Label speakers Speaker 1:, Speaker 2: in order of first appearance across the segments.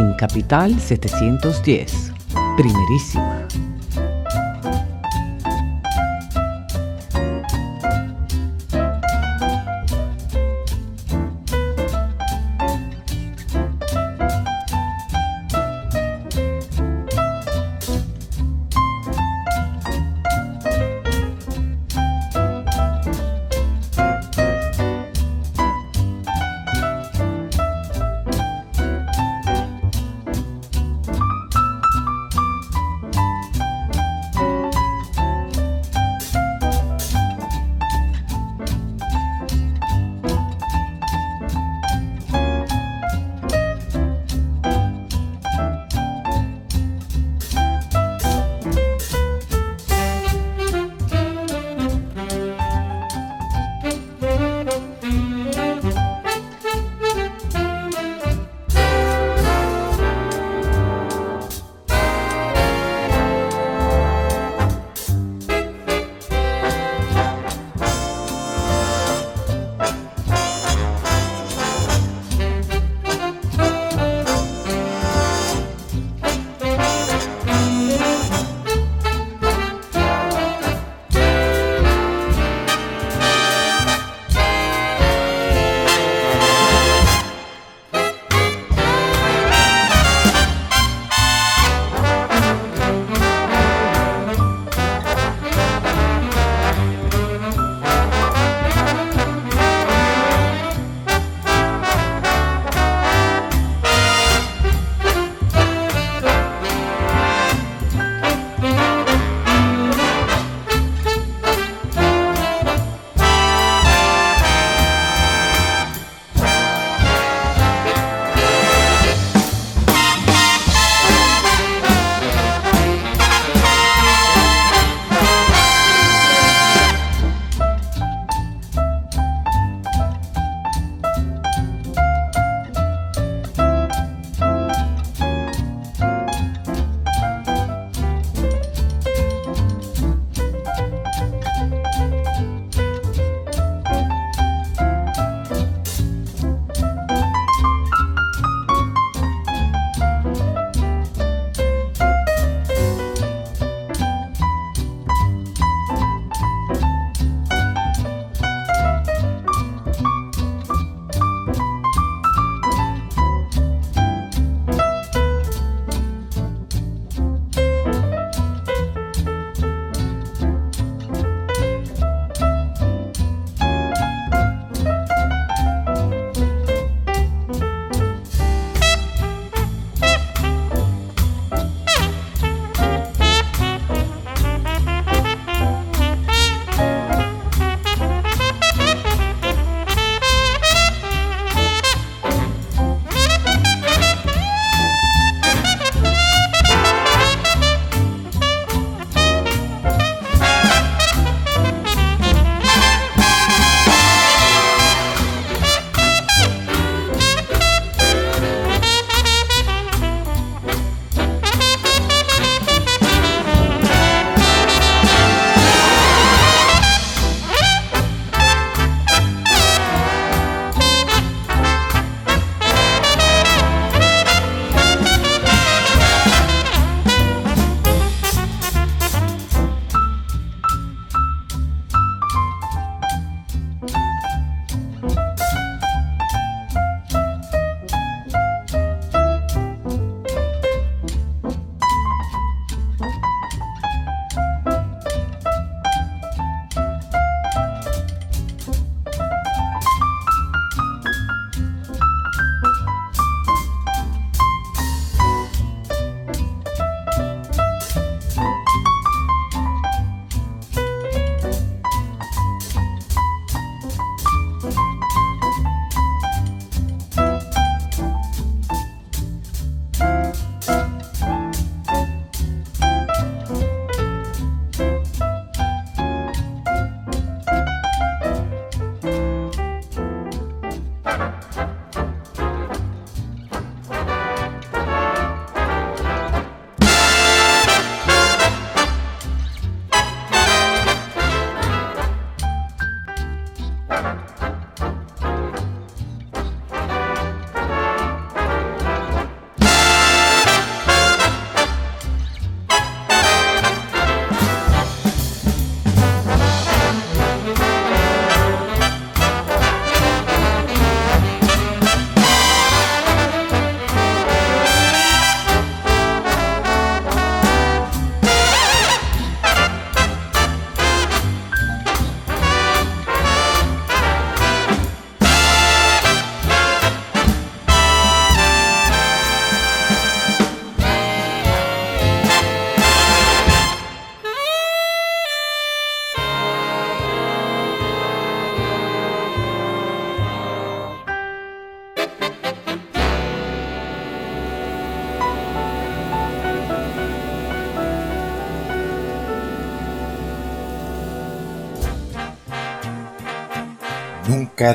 Speaker 1: En Capital 710, primerísima.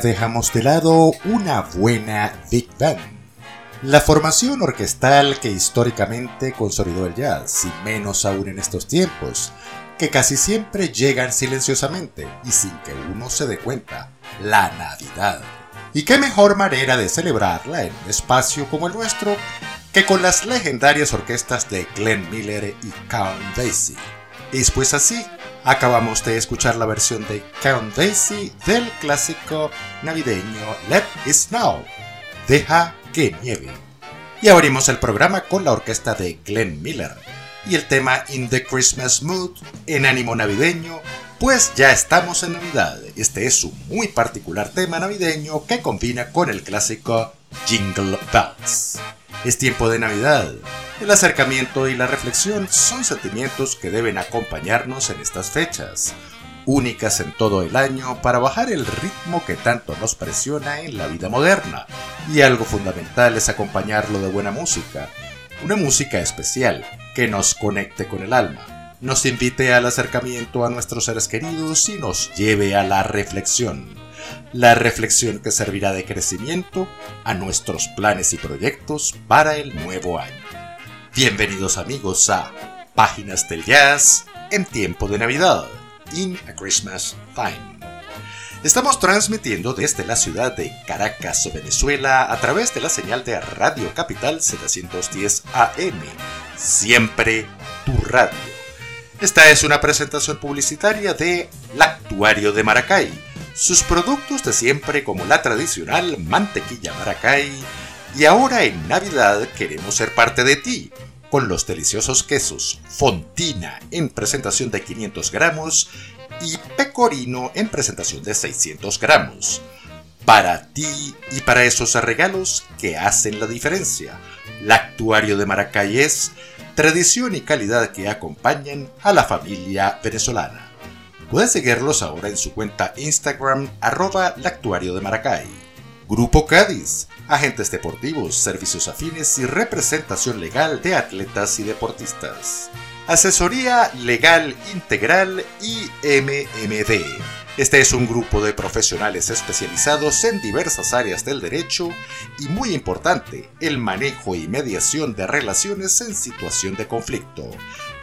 Speaker 2: Dejamos de lado una buena Big Band. La formación orquestal que históricamente consolidó el jazz, y menos aún en estos tiempos, que casi siempre llegan silenciosamente y sin que uno se dé cuenta, la Navidad. Y qué mejor manera de celebrarla en un espacio como el nuestro que con las legendarias orquestas de Glenn Miller y Count Basie. Y pues así, acabamos de escuchar la versión de Count Basie del clásico navideño Let It Snow, Deja que nieve. Y abrimos el programa con la orquesta de Glenn Miller y el tema In the Christmas Mood, en ánimo navideño, pues ya estamos en Navidad. Este es un muy particular tema navideño que combina con el clásico Jingle Bells. Es tiempo de Navidad. El acercamiento y la reflexión son sentimientos que deben acompañarnos en estas fechas, únicas en todo el año para bajar el ritmo que tanto nos presiona en la vida moderna. Y algo fundamental es acompañarlo de buena música, una música especial que nos conecte con el alma, nos invite al acercamiento a nuestros seres queridos y nos lleve a la reflexión. La reflexión que servirá de crecimiento a nuestros planes y proyectos para el nuevo año. Bienvenidos amigos a Páginas del Jazz en tiempo de Navidad, in a Christmas Time. Estamos transmitiendo desde la ciudad de Caracas, Venezuela, a través de la señal de Radio Capital 710 AM. Siempre tu radio. Esta es una presentación publicitaria de Lactuario de Maracay. Sus productos de siempre como la tradicional mantequilla Maracay. Y ahora en Navidad queremos ser parte de ti con los deliciosos quesos Fontina en presentación de 500 gramos y pecorino en presentación de 600 gramos. Para ti y para esos regalos que hacen la diferencia. Lactuario de Maracay es tradición y calidad que acompañan a la familia venezolana. Puedes seguirlos ahora en su cuenta Instagram arroba lactuario de Maracay. Grupo Cádiz, agentes deportivos, servicios afines y representación legal de atletas y deportistas. Asesoría Legal Integral IMMD. Este es un grupo de profesionales especializados en diversas áreas del derecho y muy importante, el manejo y mediación de relaciones en situación de conflicto.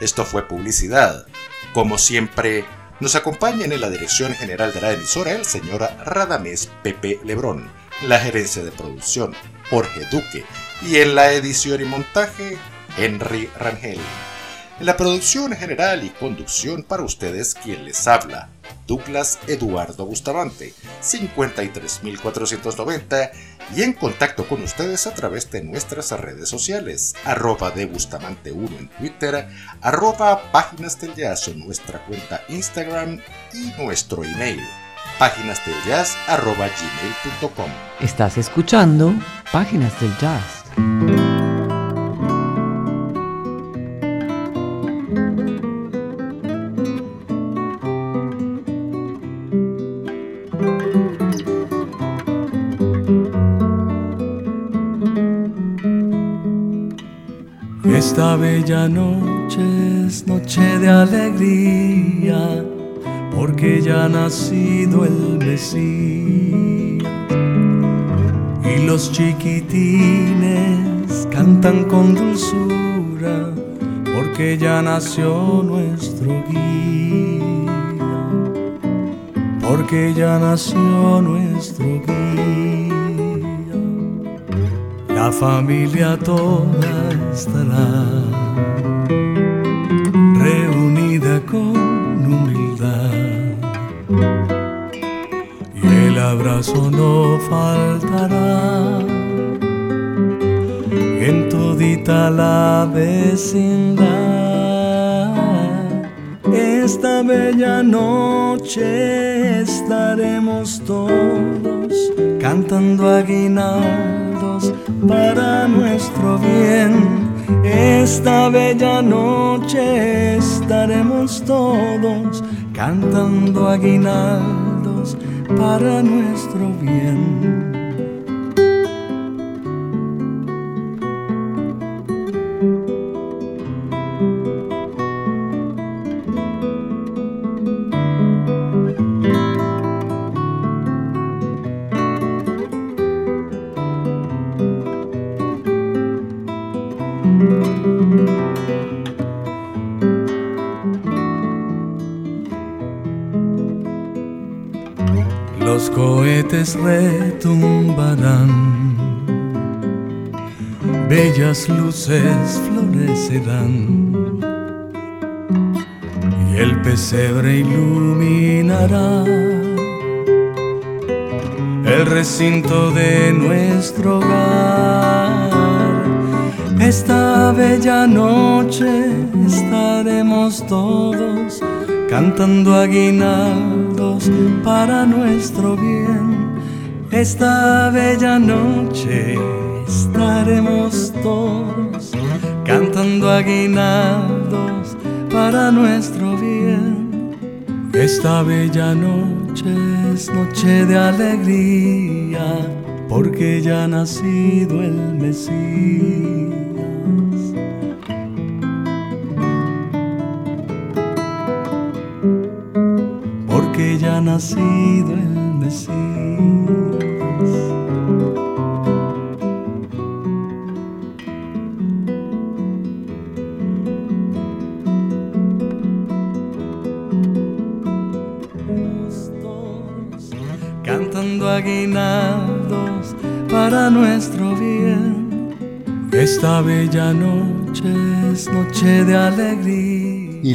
Speaker 2: Esto fue publicidad. Como siempre, nos acompañan en la dirección general de la emisora el señor Radamés Pepe Lebrón, la gerencia de producción Jorge Duque y en la edición y montaje Henry Rangel. En la producción general y conducción para ustedes quien les habla, Douglas Eduardo Bustamante, 53490 y en contacto con ustedes a través de nuestras redes sociales, arroba de Bustamante 1 en Twitter, arroba páginas del jazz en nuestra cuenta Instagram y nuestro email páginas del jazz arroba gmail.com.
Speaker 1: Estás escuchando Páginas del Jazz.
Speaker 3: Esta noche es noche de alegría, porque ya ha nacido el Mesías. Y los chiquitines cantan con dulzura, porque ya nació nuestro guía. Porque ya nació nuestro guía. La familia toda estará abrazo no faltará en todita la vecindad. Esta bella noche estaremos todos cantando aguinaldos para nuestro bien. Esta bella noche estaremos todos cantando aguinaldos para nuestro bien. Cohetes retumbarán, bellas luces florecerán y el pesebre iluminará el recinto de nuestro hogar. Esta bella noche estaremos todos cantando para nuestro bien. Esta bella noche estaremos todos cantando aguinaldos para nuestro bien. Esta bella noche es noche de alegría porque ya ha nacido el Mesías. Nacido el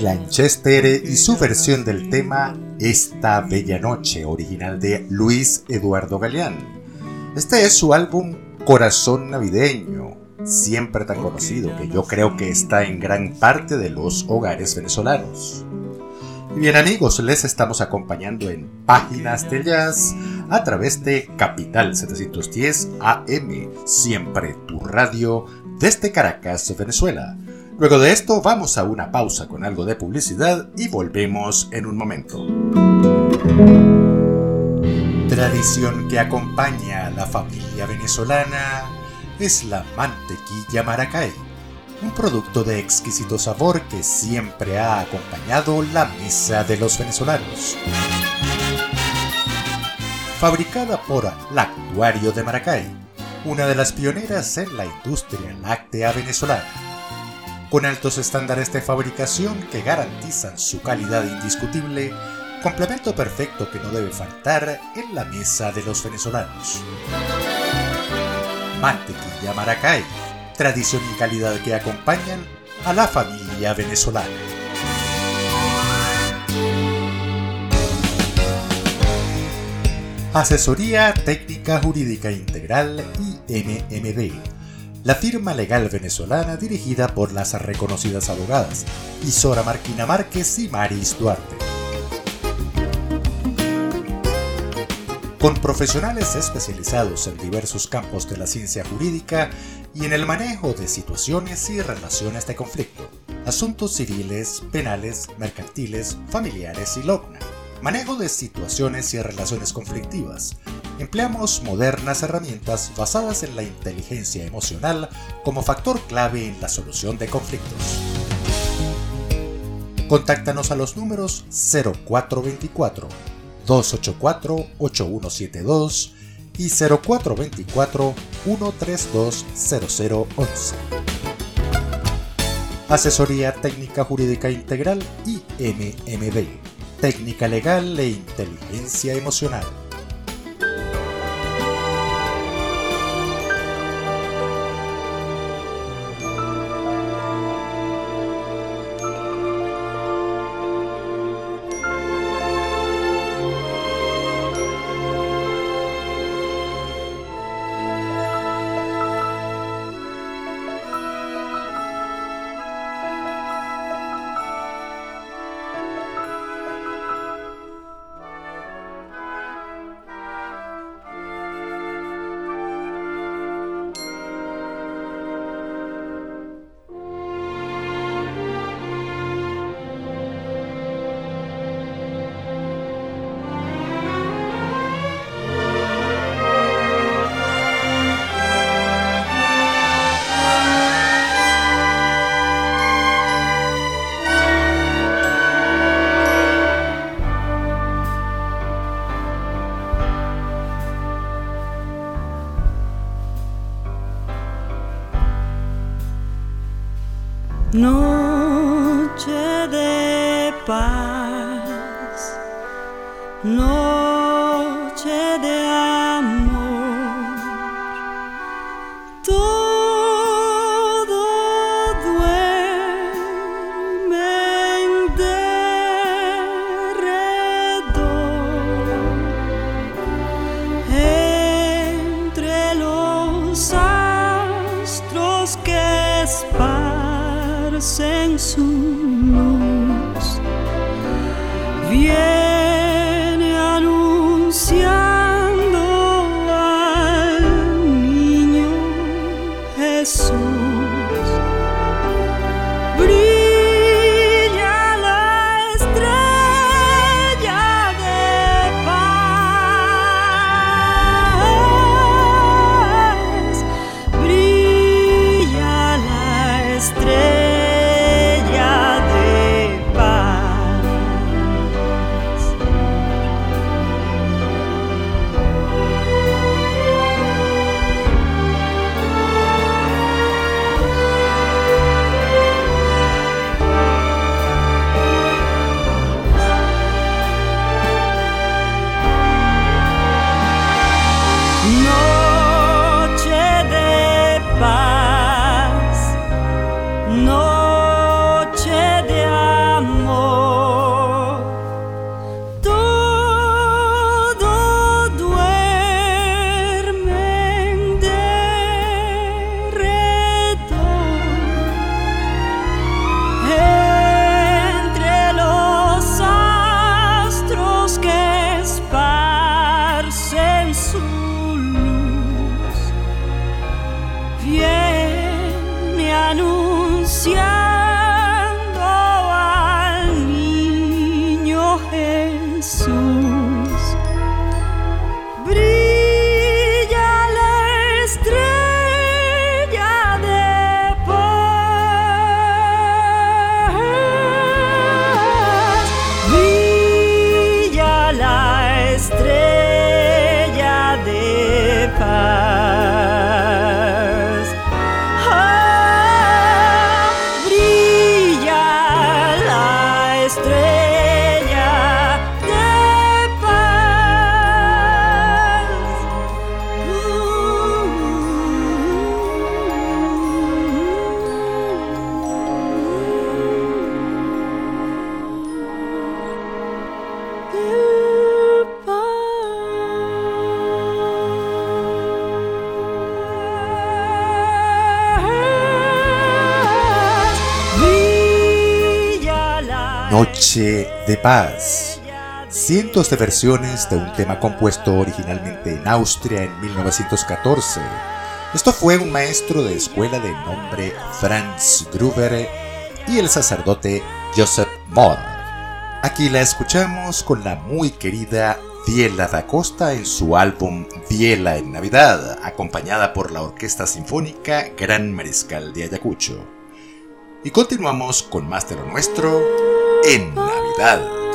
Speaker 3: alegría.
Speaker 2: Y Lanchester y su versión del tema Esta Bella Noche, original de Luis Eduardo Galeán. Este es su álbum Corazón Navideño, siempre tan conocido que yo creo que está en gran parte de los hogares venezolanos. Bien amigos, les estamos acompañando en Páginas de Jazz a través de Capital 710 AM, siempre tu radio desde Caracas, Venezuela. Luego de esto vamos a una pausa con algo de publicidad y volvemos en un momento. Tradición que acompaña a la familia venezolana es la mantequilla maracay un producto de exquisito sabor que siempre ha acompañado la mesa de los venezolanos. Fabricada por Lactuario de Maracay, una de las pioneras en la industria láctea venezolana. Con altos estándares de fabricación que garantizan su calidad indiscutible, complemento perfecto que no debe faltar en la mesa de los venezolanos. Mantequilla Maracay tradición y calidad que acompañan a la familia venezolana. Asesoría Técnica Jurídica Integral IMMD. La firma legal venezolana dirigida por las reconocidas abogadas Isora Marquina Márquez y Maris Duarte. con profesionales especializados en diversos campos de la ciencia jurídica y en el manejo de situaciones y relaciones de conflicto, asuntos civiles, penales, mercantiles, familiares y LOCNA, manejo de situaciones y relaciones conflictivas. Empleamos modernas herramientas basadas en la inteligencia emocional como factor clave en la solución de conflictos. Contáctanos a los números 0424 284-8172 y 0424-132-0011. Asesoría Técnica Jurídica Integral y MMD. Técnica Legal e Inteligencia Emocional.
Speaker 4: Noche de Paz.
Speaker 2: Cientos de versiones de un tema compuesto originalmente en Austria en 1914. Esto fue un maestro de escuela de nombre Franz Gruber y el sacerdote Joseph Mohr. Aquí la escuchamos con la muy querida Diela da Costa en su álbum Diela en Navidad, acompañada por la Orquesta Sinfónica Gran Mariscal de Ayacucho. Y continuamos con más de lo nuestro en Navidad.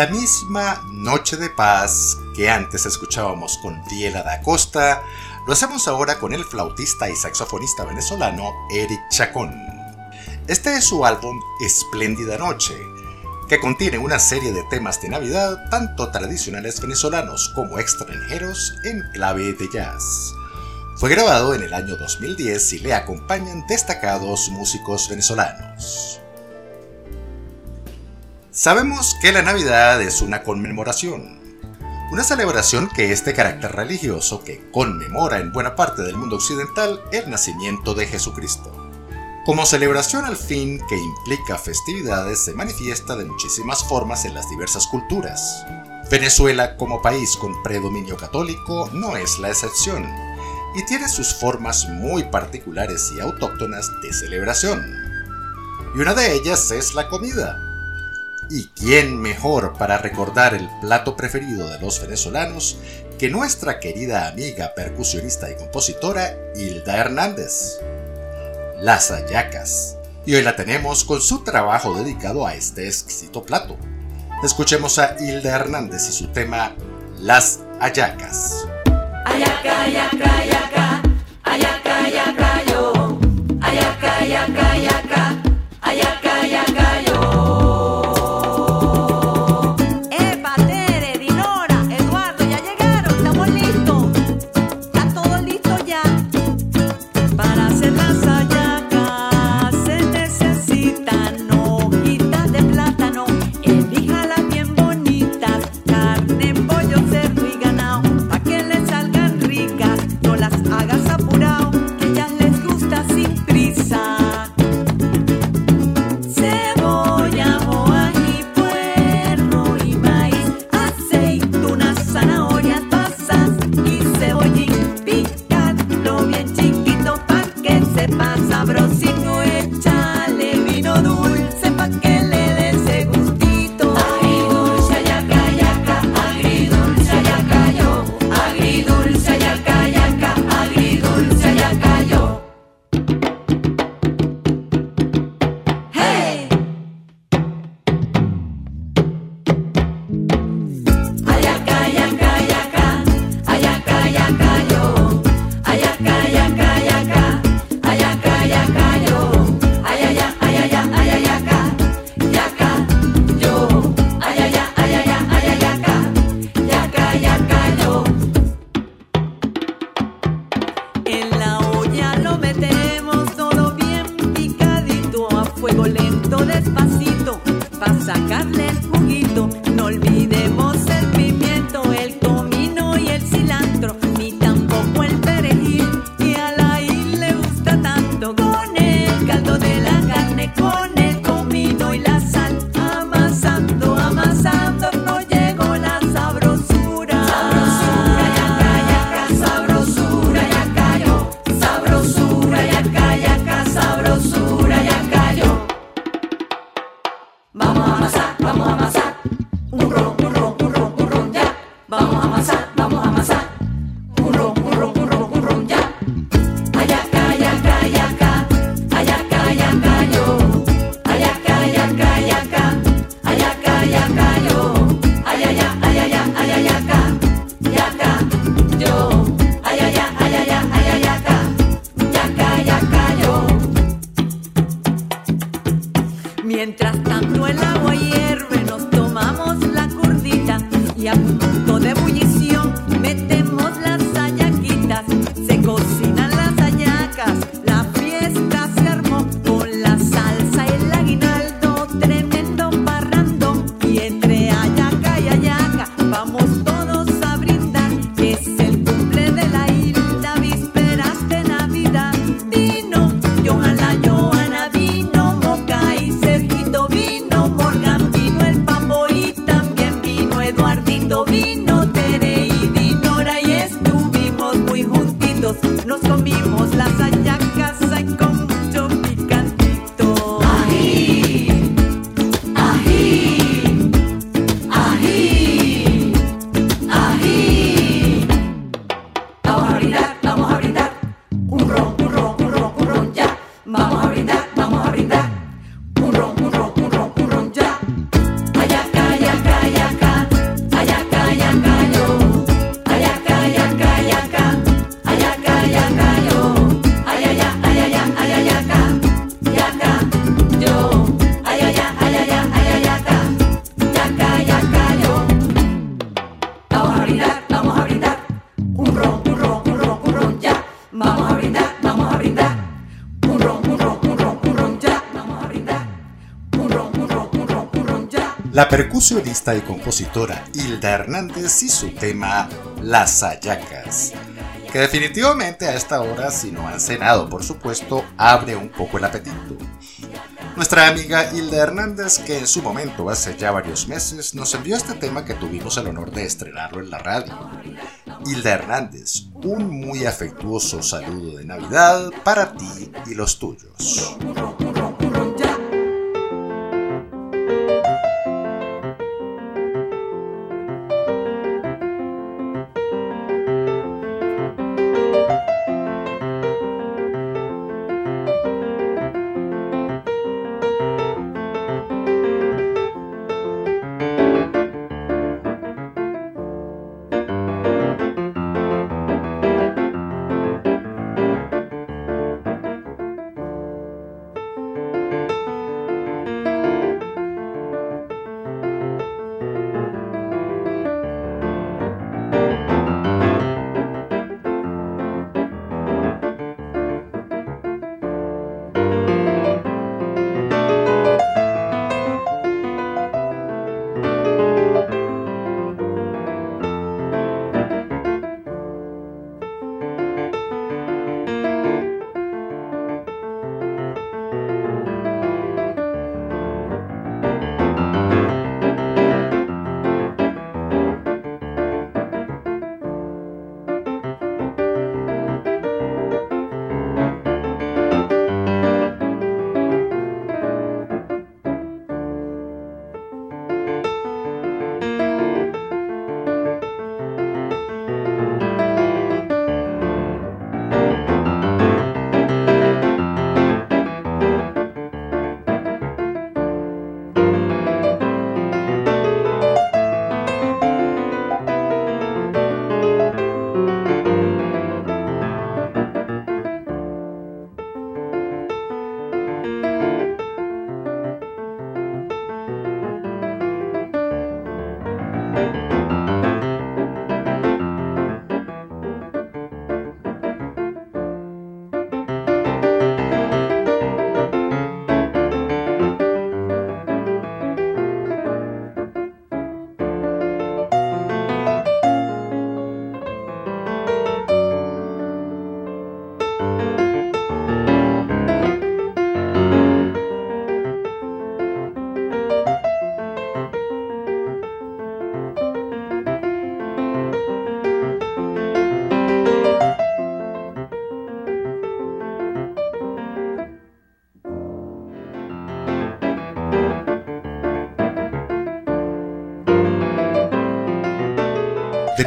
Speaker 2: La misma Noche de Paz que antes escuchábamos con Diela da Costa, lo hacemos ahora con el flautista y saxofonista venezolano Eric Chacón. Este es su álbum Espléndida Noche, que contiene una serie de temas de Navidad, tanto tradicionales venezolanos como extranjeros, en clave de jazz. Fue grabado en el año 2010 y le acompañan destacados músicos venezolanos. Sabemos que la Navidad es una conmemoración, una celebración que es de carácter religioso que conmemora en buena parte del mundo occidental el nacimiento de Jesucristo. Como celebración al fin que implica festividades se manifiesta de muchísimas formas en las diversas culturas. Venezuela como país con predominio católico no es la excepción y tiene sus formas muy particulares y autóctonas de celebración. Y una de ellas es la comida, ¿Y quién mejor para recordar el plato preferido de los venezolanos que nuestra querida amiga percusionista y compositora Hilda Hernández? Las Ayacas. Y hoy la tenemos con su trabajo dedicado a este exquisito plato. Escuchemos a Hilda Hernández y su tema Las Ayacas.
Speaker 4: Ayaca, ayaca, ayaca,
Speaker 2: la percusionista y compositora Hilda Hernández y su tema Las Ayacas, que definitivamente a esta hora, si no han cenado por supuesto, abre un poco el apetito. Nuestra amiga Hilda Hernández, que en su momento, hace ya varios meses, nos envió este tema que tuvimos el honor de estrenarlo en la radio. Hilda Hernández, un muy afectuoso saludo de Navidad para ti y los tuyos.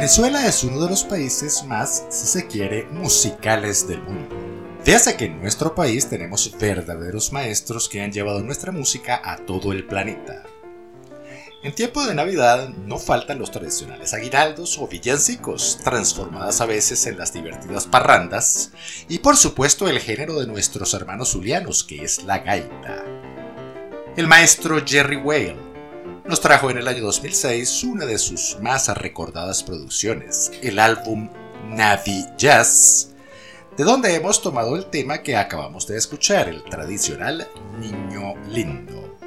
Speaker 2: Venezuela es uno de los países más, si se quiere, musicales del mundo. Fíjate que en nuestro país tenemos verdaderos maestros que han llevado nuestra música a todo el planeta. En tiempo de Navidad no faltan los tradicionales aguinaldos o villancicos, transformadas a veces en las divertidas parrandas, y por supuesto el género de nuestros hermanos zulianos, que es la gaita. El maestro Jerry Whale nos trajo en el año 2006 una de sus más recordadas producciones, el álbum Navi Jazz, de donde hemos tomado el tema que acabamos de escuchar, el tradicional Niño Lindo.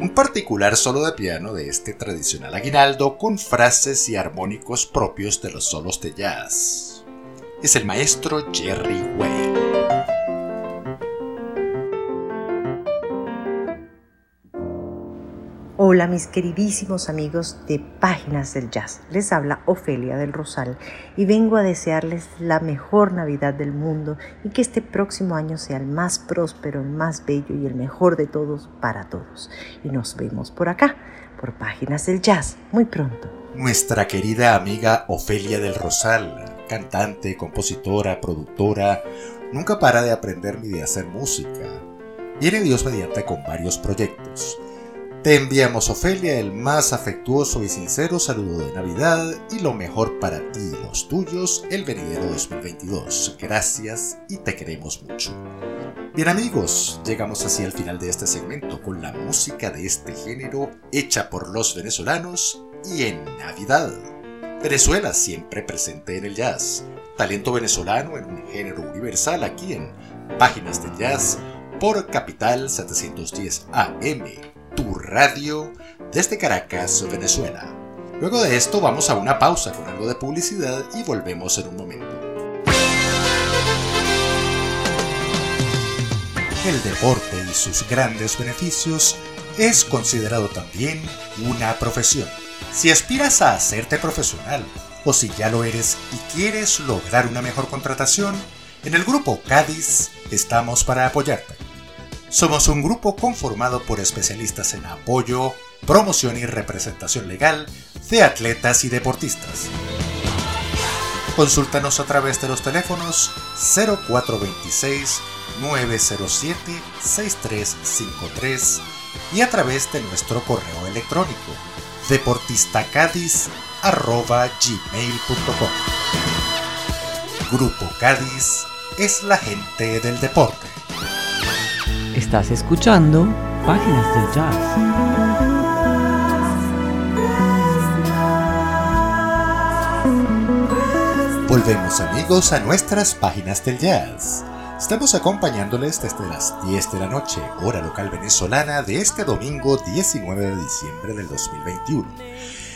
Speaker 2: Un particular solo de piano de este tradicional aguinaldo con frases y armónicos propios de los solos de jazz. Es el maestro Jerry Way.
Speaker 5: Hola mis queridísimos amigos de Páginas del Jazz. Les habla Ofelia del Rosal y vengo a desearles la mejor Navidad del mundo y que este próximo año sea el más próspero, el más bello y el mejor de todos para todos. Y nos vemos por acá, por Páginas del Jazz, muy pronto.
Speaker 2: Nuestra querida amiga Ofelia del Rosal, cantante, compositora, productora, nunca para de aprender ni de hacer música. Viene Dios mediante con varios proyectos te enviamos, Ofelia, el más afectuoso y sincero saludo de Navidad y lo mejor para ti y los tuyos el venidero 2022. Gracias y te queremos mucho. Bien amigos, llegamos así al final de este segmento con la música de este género hecha por los venezolanos y en Navidad. Venezuela siempre presente en el jazz. Talento venezolano en un género universal aquí en Páginas de Jazz por Capital 710 AM tu radio desde Caracas, Venezuela. Luego de esto vamos a una pausa con algo de publicidad y volvemos en un momento. El deporte y sus grandes beneficios es considerado también una profesión. Si aspiras a hacerte profesional o si ya lo eres y quieres lograr una mejor contratación, en el grupo Cádiz estamos para apoyarte. Somos un grupo conformado por especialistas en apoyo, promoción y representación legal de atletas y deportistas. Consúltanos a través de los teléfonos 0426 907 6353 y a través de nuestro correo electrónico deportistacádiz.gmail.com Grupo Cádiz es la gente del deporte.
Speaker 1: Estás escuchando Páginas del Jazz.
Speaker 2: Volvemos amigos a nuestras páginas del jazz. Estamos acompañándoles desde las 10 de la noche, hora local venezolana, de este domingo 19 de diciembre del 2021.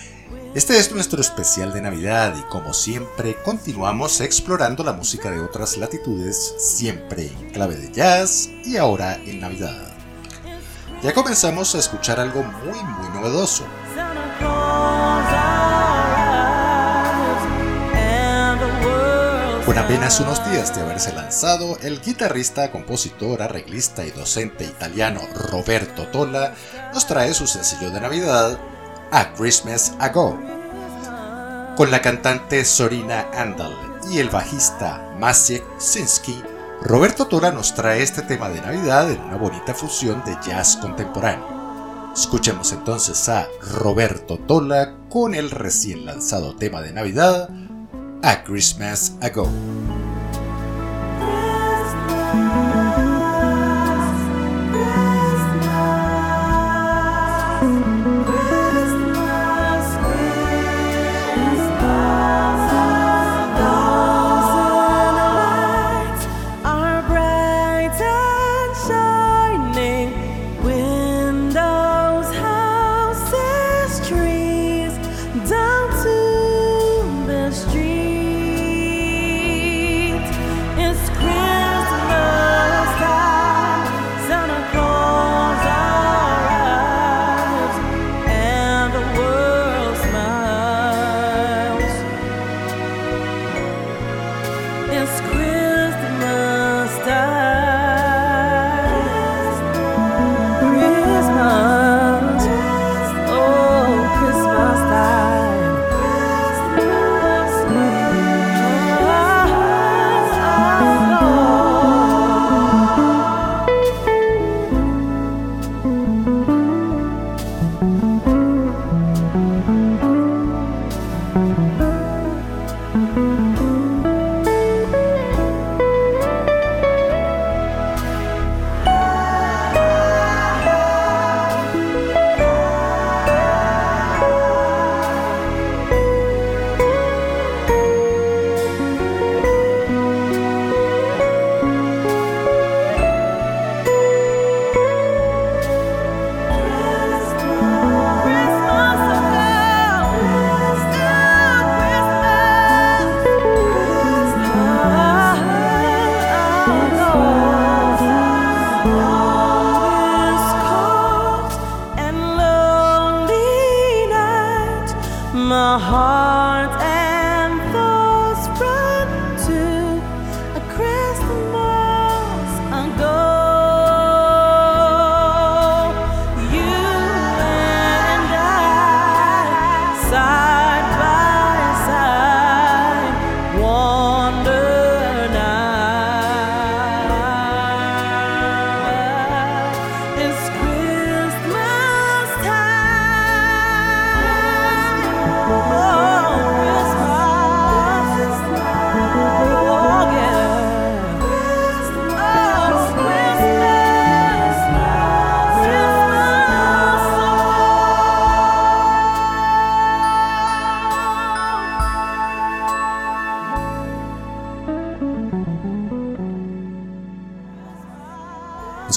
Speaker 2: Este es nuestro especial de Navidad y como siempre continuamos explorando la música de otras latitudes, siempre en clave de jazz y ahora en Navidad. Ya comenzamos a escuchar algo muy muy novedoso. Con apenas unos días de haberse lanzado, el guitarrista, compositor, arreglista y docente italiano Roberto Tola nos trae su sencillo de Navidad, A Christmas Ago. Con la cantante Sorina Andal y el bajista Maciek Sinsky, Roberto Tola nos trae este tema de Navidad en una bonita fusión de jazz contemporáneo. Escuchemos entonces a Roberto Tola con el recién lanzado tema de Navidad, A Christmas Ago.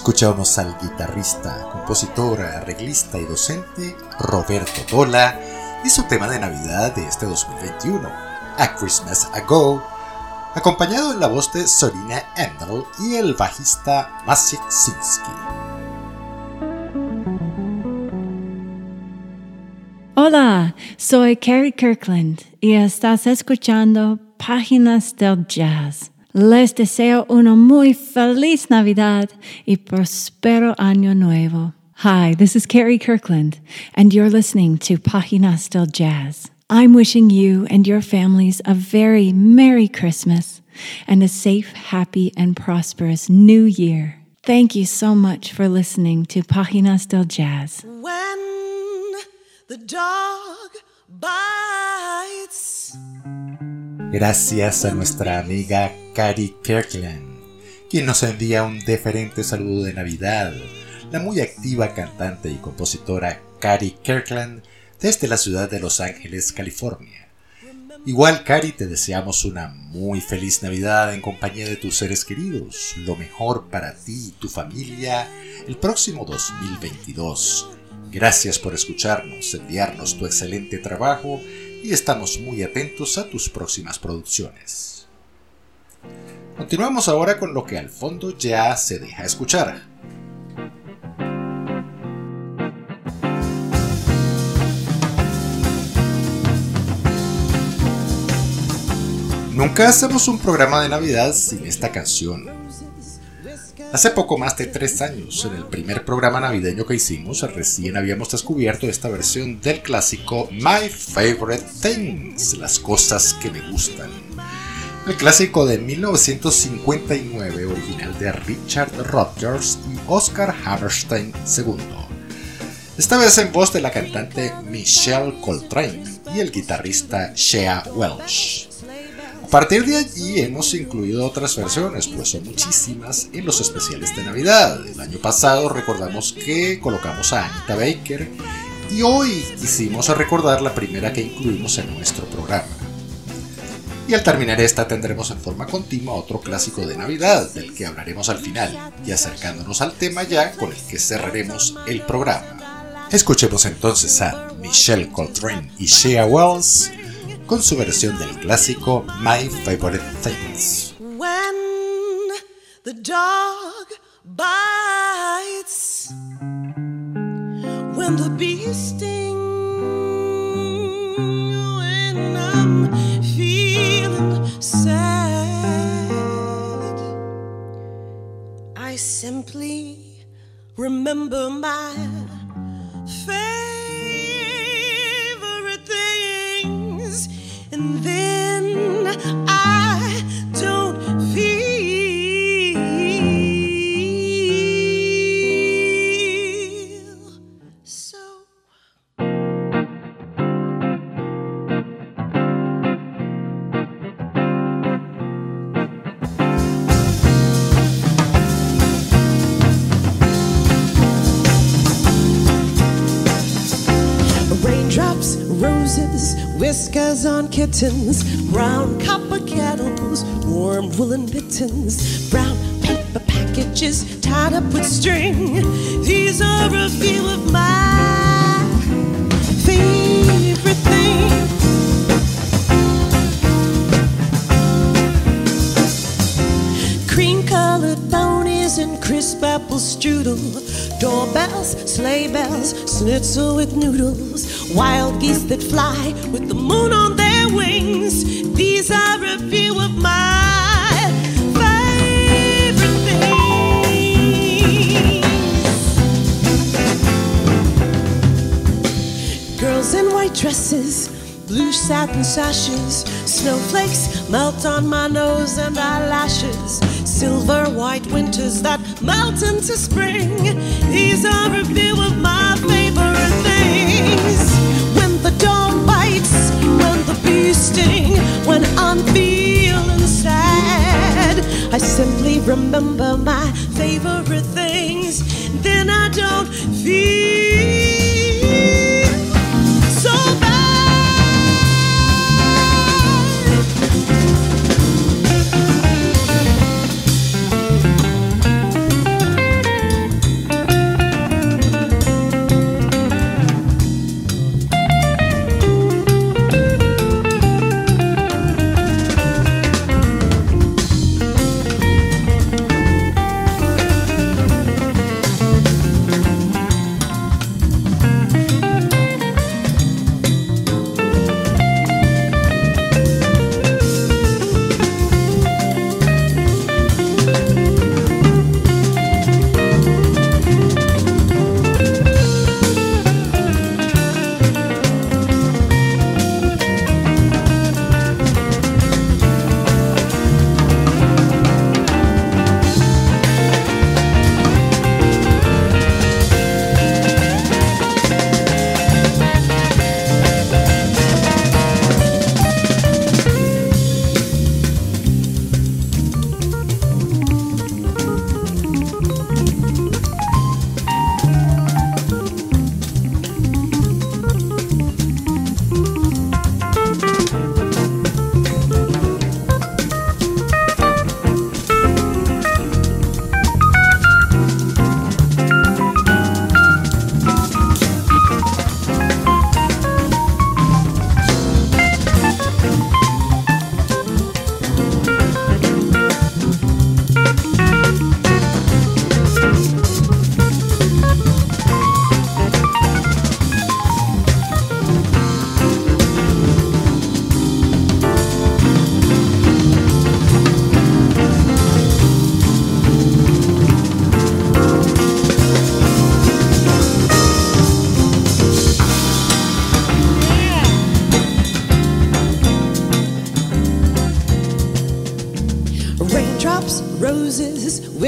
Speaker 2: Escuchamos al guitarrista, compositor, arreglista y docente Roberto Dola y su tema de Navidad de este 2021, A Christmas Ago, acompañado en la voz de Sorina Endel y el bajista Maciek Sinsky.
Speaker 6: Hola, soy Carrie Kirkland y estás escuchando Páginas del Jazz. Les deseo una muy feliz Navidad y prospero año nuevo. Hi, this is Carrie Kirkland, and you're listening to Páginas del Jazz. I'm wishing you and your families a very Merry Christmas and a safe, happy, and prosperous New Year. Thank you so much for listening to Páginas del Jazz.
Speaker 7: When the dog bites.
Speaker 2: Gracias a nuestra amiga Cari Kirkland, quien nos envía un deferente saludo de Navidad. La muy activa cantante y compositora Cari Kirkland desde la ciudad de Los Ángeles, California. Igual, Cari, te deseamos una muy feliz Navidad en compañía de tus seres queridos. Lo mejor para ti y tu familia el próximo 2022. Gracias por escucharnos, enviarnos tu excelente trabajo y estamos muy atentos a tus próximas producciones. Continuamos ahora con lo que al fondo ya se deja escuchar. Nunca hacemos un programa de Navidad sin esta canción. Hace poco más de tres años, en el primer programa navideño que hicimos, recién habíamos descubierto esta versión del clásico My Favorite Things, las cosas que me gustan. El clásico de 1959, original de Richard Rodgers y Oscar Hammerstein II. Esta vez en voz de la cantante Michelle Coltrane y el guitarrista Shea Welsh. A partir de allí hemos incluido otras versiones, pues son muchísimas en los especiales de Navidad. El año pasado recordamos que colocamos a Anita Baker y hoy quisimos recordar la primera que incluimos en nuestro programa. Y al terminar esta tendremos en forma continua otro clásico de Navidad, del que hablaremos al final, y acercándonos al tema ya con el que cerraremos el programa. Escuchemos entonces a Michelle Coltrane y Shea Wells con su versión del clásico My Favorite Things.
Speaker 7: When the dog bites, when the bee remember my kittens, brown copper kettles, warm woolen mittens, brown paper packages tied up with string. These are a few of my favorite things. Cream colored ponies and crisp apple strudel. Doorbells, sleigh bells, schnitzel with noodles. Wild geese that fly with the moon on their sashes, snowflakes melt on my nose and eyelashes. Silver white winters that melt into spring. These are a few of my favorite things. When the dog bites, when the bee sting, when I'm feeling sad, I simply remember my favorite things.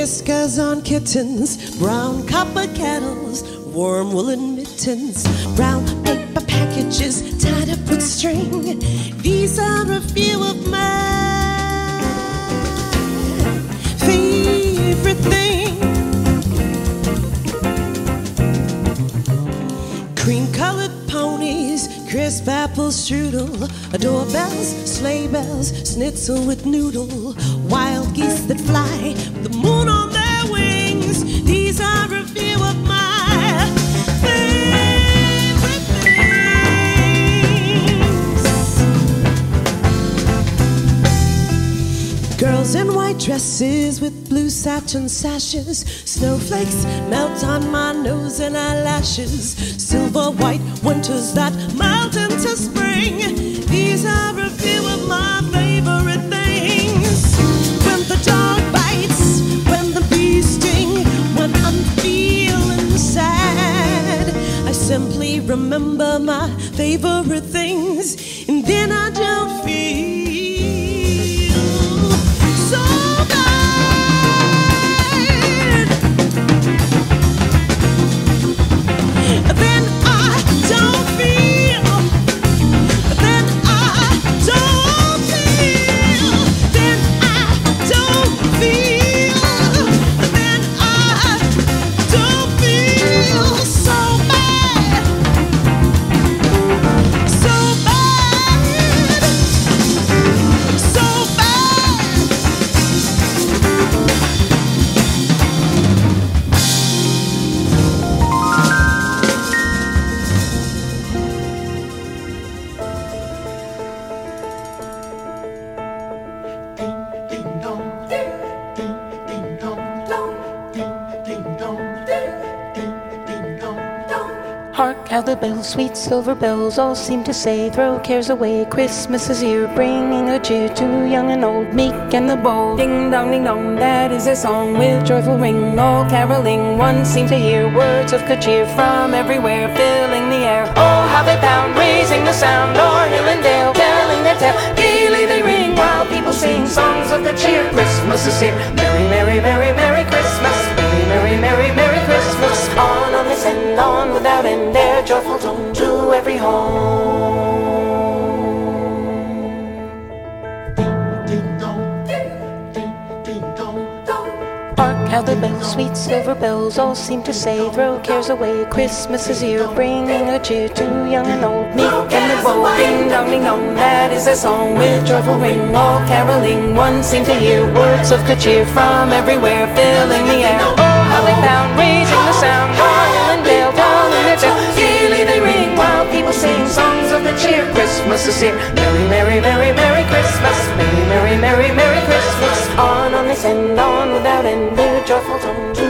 Speaker 7: Whiskers on kittens, brown copper kettles, warm woolen mittens, brown paper packages tied up with string. These are a few of my favorite things. Cream colored ponies, crisp apple strudel, doorbells, sleigh bells, schnitzel with noodle, wild geese that fly, with the moon on their wings. These are a few of my favorite things. Girls in white dresses with blue satin sashes, snowflakes melt on my nose and eyelashes, silver white winters that melt into spring. These are a few of my simply remember my favorite things, and then I don't feel
Speaker 8: the bells, sweet silver bells, all seem to say, Throw cares away, Christmas is here, bringing a cheer to young and old, meek and the bold. Ding dong, ding dong, that is a song with joyful ring, all caroling. One seems to hear words of good cheer from everywhere, filling the air. Oh, how they pound, raising the sound, o'er hill and dale, telling their tale. Gaily they ring while people sing songs of good cheer. Christmas is here, merry, merry, merry, merry Christmas, merry, merry, merry, merry Christmas. On, on this and on without end, their joyful tone to every home. Hark how the bells, sweet silver bells, all seem to say, Throw cares away, Christmas is here, bringing a cheer to young and old, meek and the bold. Ding dong, ding dong, that is a song with joyful ring, all caroling. One seems to hear words of good cheer from everywhere, filling the air. Oh, how they pound, raising the sound, royal and dale, telling. Gaily they ring while people sing songs of good cheer. Christmas is here, merry, merry, merry, merry Christmas, merry, merry, merry, merry Christmas. On, on this and on without end, their joyful tone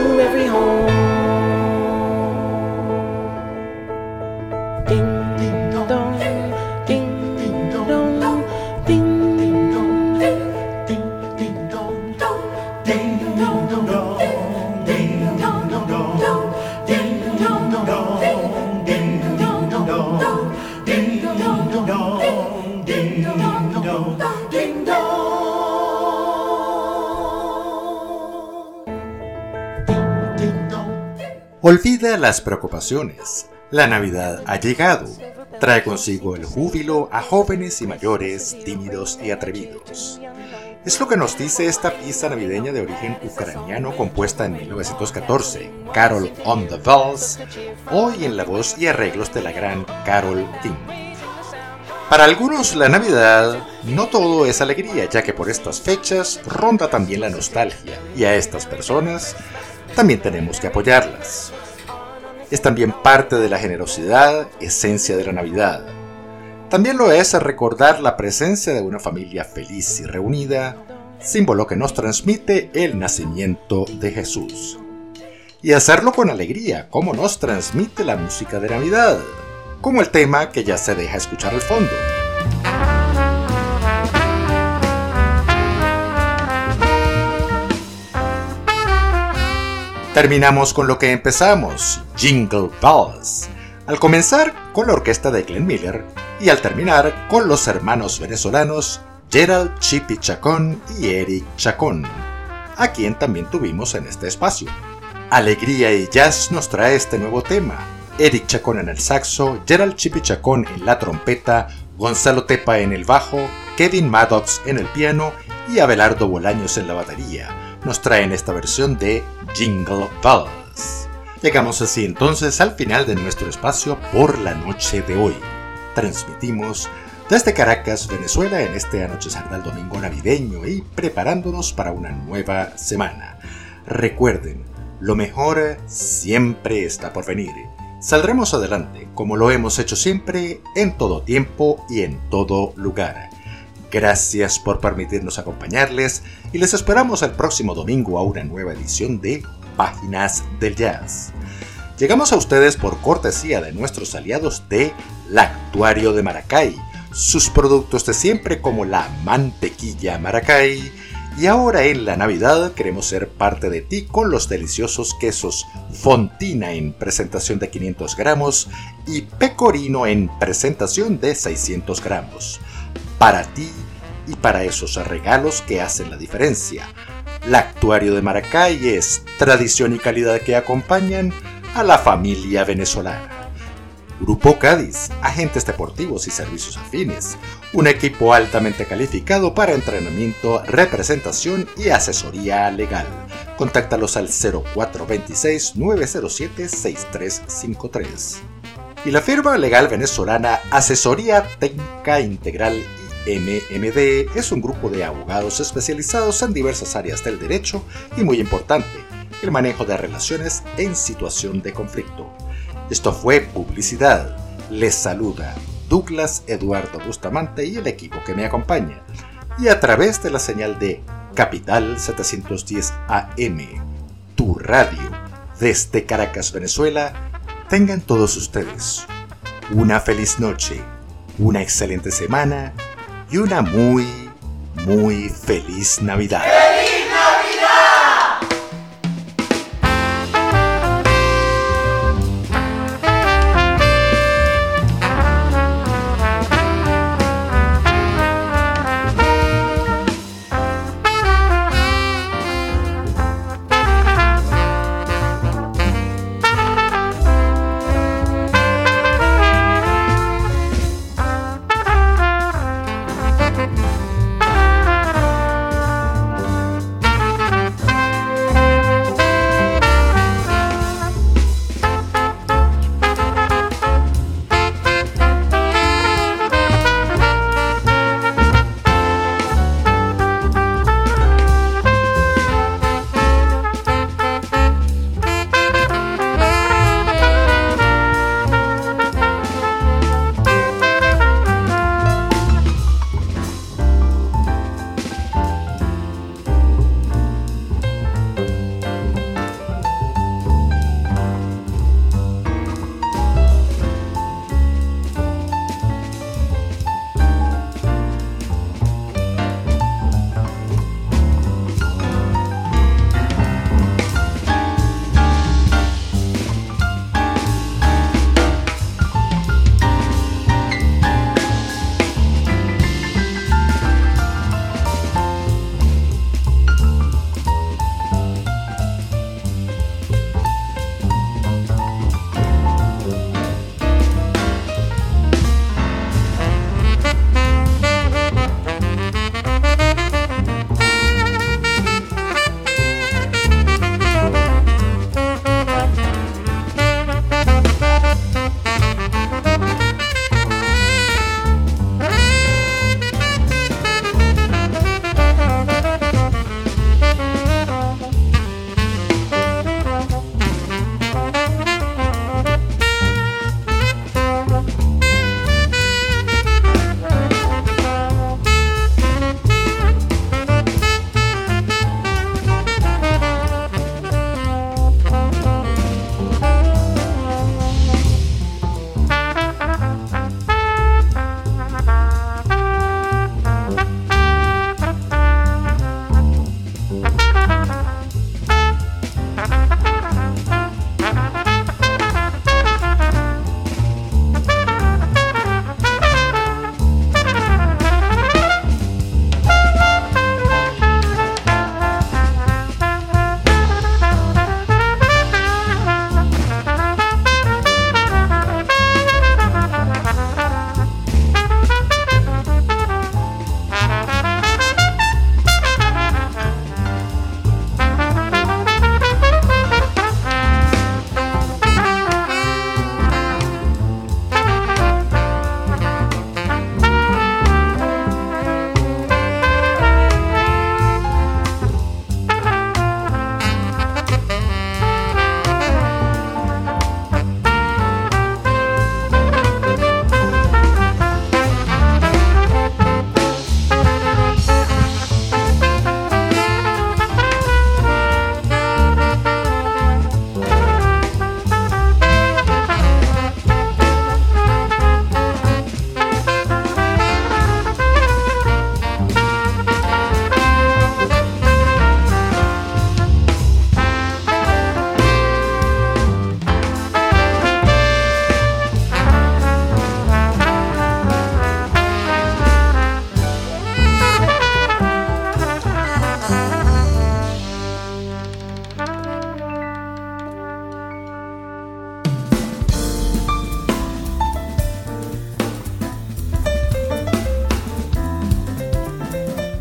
Speaker 2: Olvida las preocupaciones. La Navidad ha llegado. Trae consigo el júbilo a jóvenes y mayores, tímidos y atrevidos. Es lo que nos dice esta pieza navideña de origen ucraniano compuesta en 1914, Carol on the Bells, hoy en la voz y arreglos de la gran Carol King. Para algunos la Navidad no todo es alegría, ya que por estas fechas ronda también la nostalgia, y a estas personas también tenemos que apoyarlas. Es también parte de la generosidad, esencia de la Navidad. También lo es recordar la presencia de una familia feliz y reunida, símbolo que nos transmite el nacimiento de Jesús. Y hacerlo con alegría, como nos transmite la música de Navidad, como el tema que ya se deja escuchar al fondo. Terminamos con lo que empezamos, Jingle Bells, al comenzar con la orquesta de Glenn Miller y al terminar con los hermanos venezolanos Gerald Chipi Chacón y Eric Chacón, a quien también tuvimos en este espacio. Alegría y Jazz nos trae este nuevo tema. Eric Chacón en el saxo, Gerald Chipichacón en la trompeta, Gonzalo Tepa en el bajo, Kevin Maddox en el piano y Abelardo Bolaños en la batería. Nos traen esta versión de Jingle Bells. Llegamos así entonces al final de nuestro espacio por la noche de hoy. Transmitimos desde Caracas, Venezuela, en este anochecer del domingo navideño y preparándonos para una nueva semana. Recuerden, lo mejor siempre está por venir. Saldremos adelante, como lo hemos hecho siempre, en todo tiempo y en todo lugar. Gracias por permitirnos acompañarles y les esperamos el próximo domingo a una nueva edición de Páginas del Jazz. Llegamos a ustedes por cortesía de nuestros aliados de Lactuario de Maracay, sus productos de siempre como la mantequilla Maracay, y ahora en la Navidad queremos ser parte de ti con los deliciosos quesos Fontina en presentación de 500 gramos y Pecorino en presentación de 600 gramos. Para ti y para esos regalos que hacen la diferencia. Lactuario de Maracay es tradición y calidad que acompañan a la familia venezolana. Grupo Cádiz, agentes deportivos y servicios afines, un equipo altamente calificado para entrenamiento, representación y asesoría legal. Contáctalos al 0426-907-6353. Y la firma legal venezolana Asesoría Técnica Integral MMD es un grupo de abogados especializados en diversas áreas del derecho y muy importante, el manejo de relaciones en situación de conflicto. Esto fue Publicidad. Les saluda Douglas Eduardo Bustamante y el equipo que me acompaña. Y a través de la señal de Capital 710 AM, tu radio, desde Caracas, Venezuela, tengan todos ustedes una feliz noche, una excelente semana y una muy, muy feliz Navidad.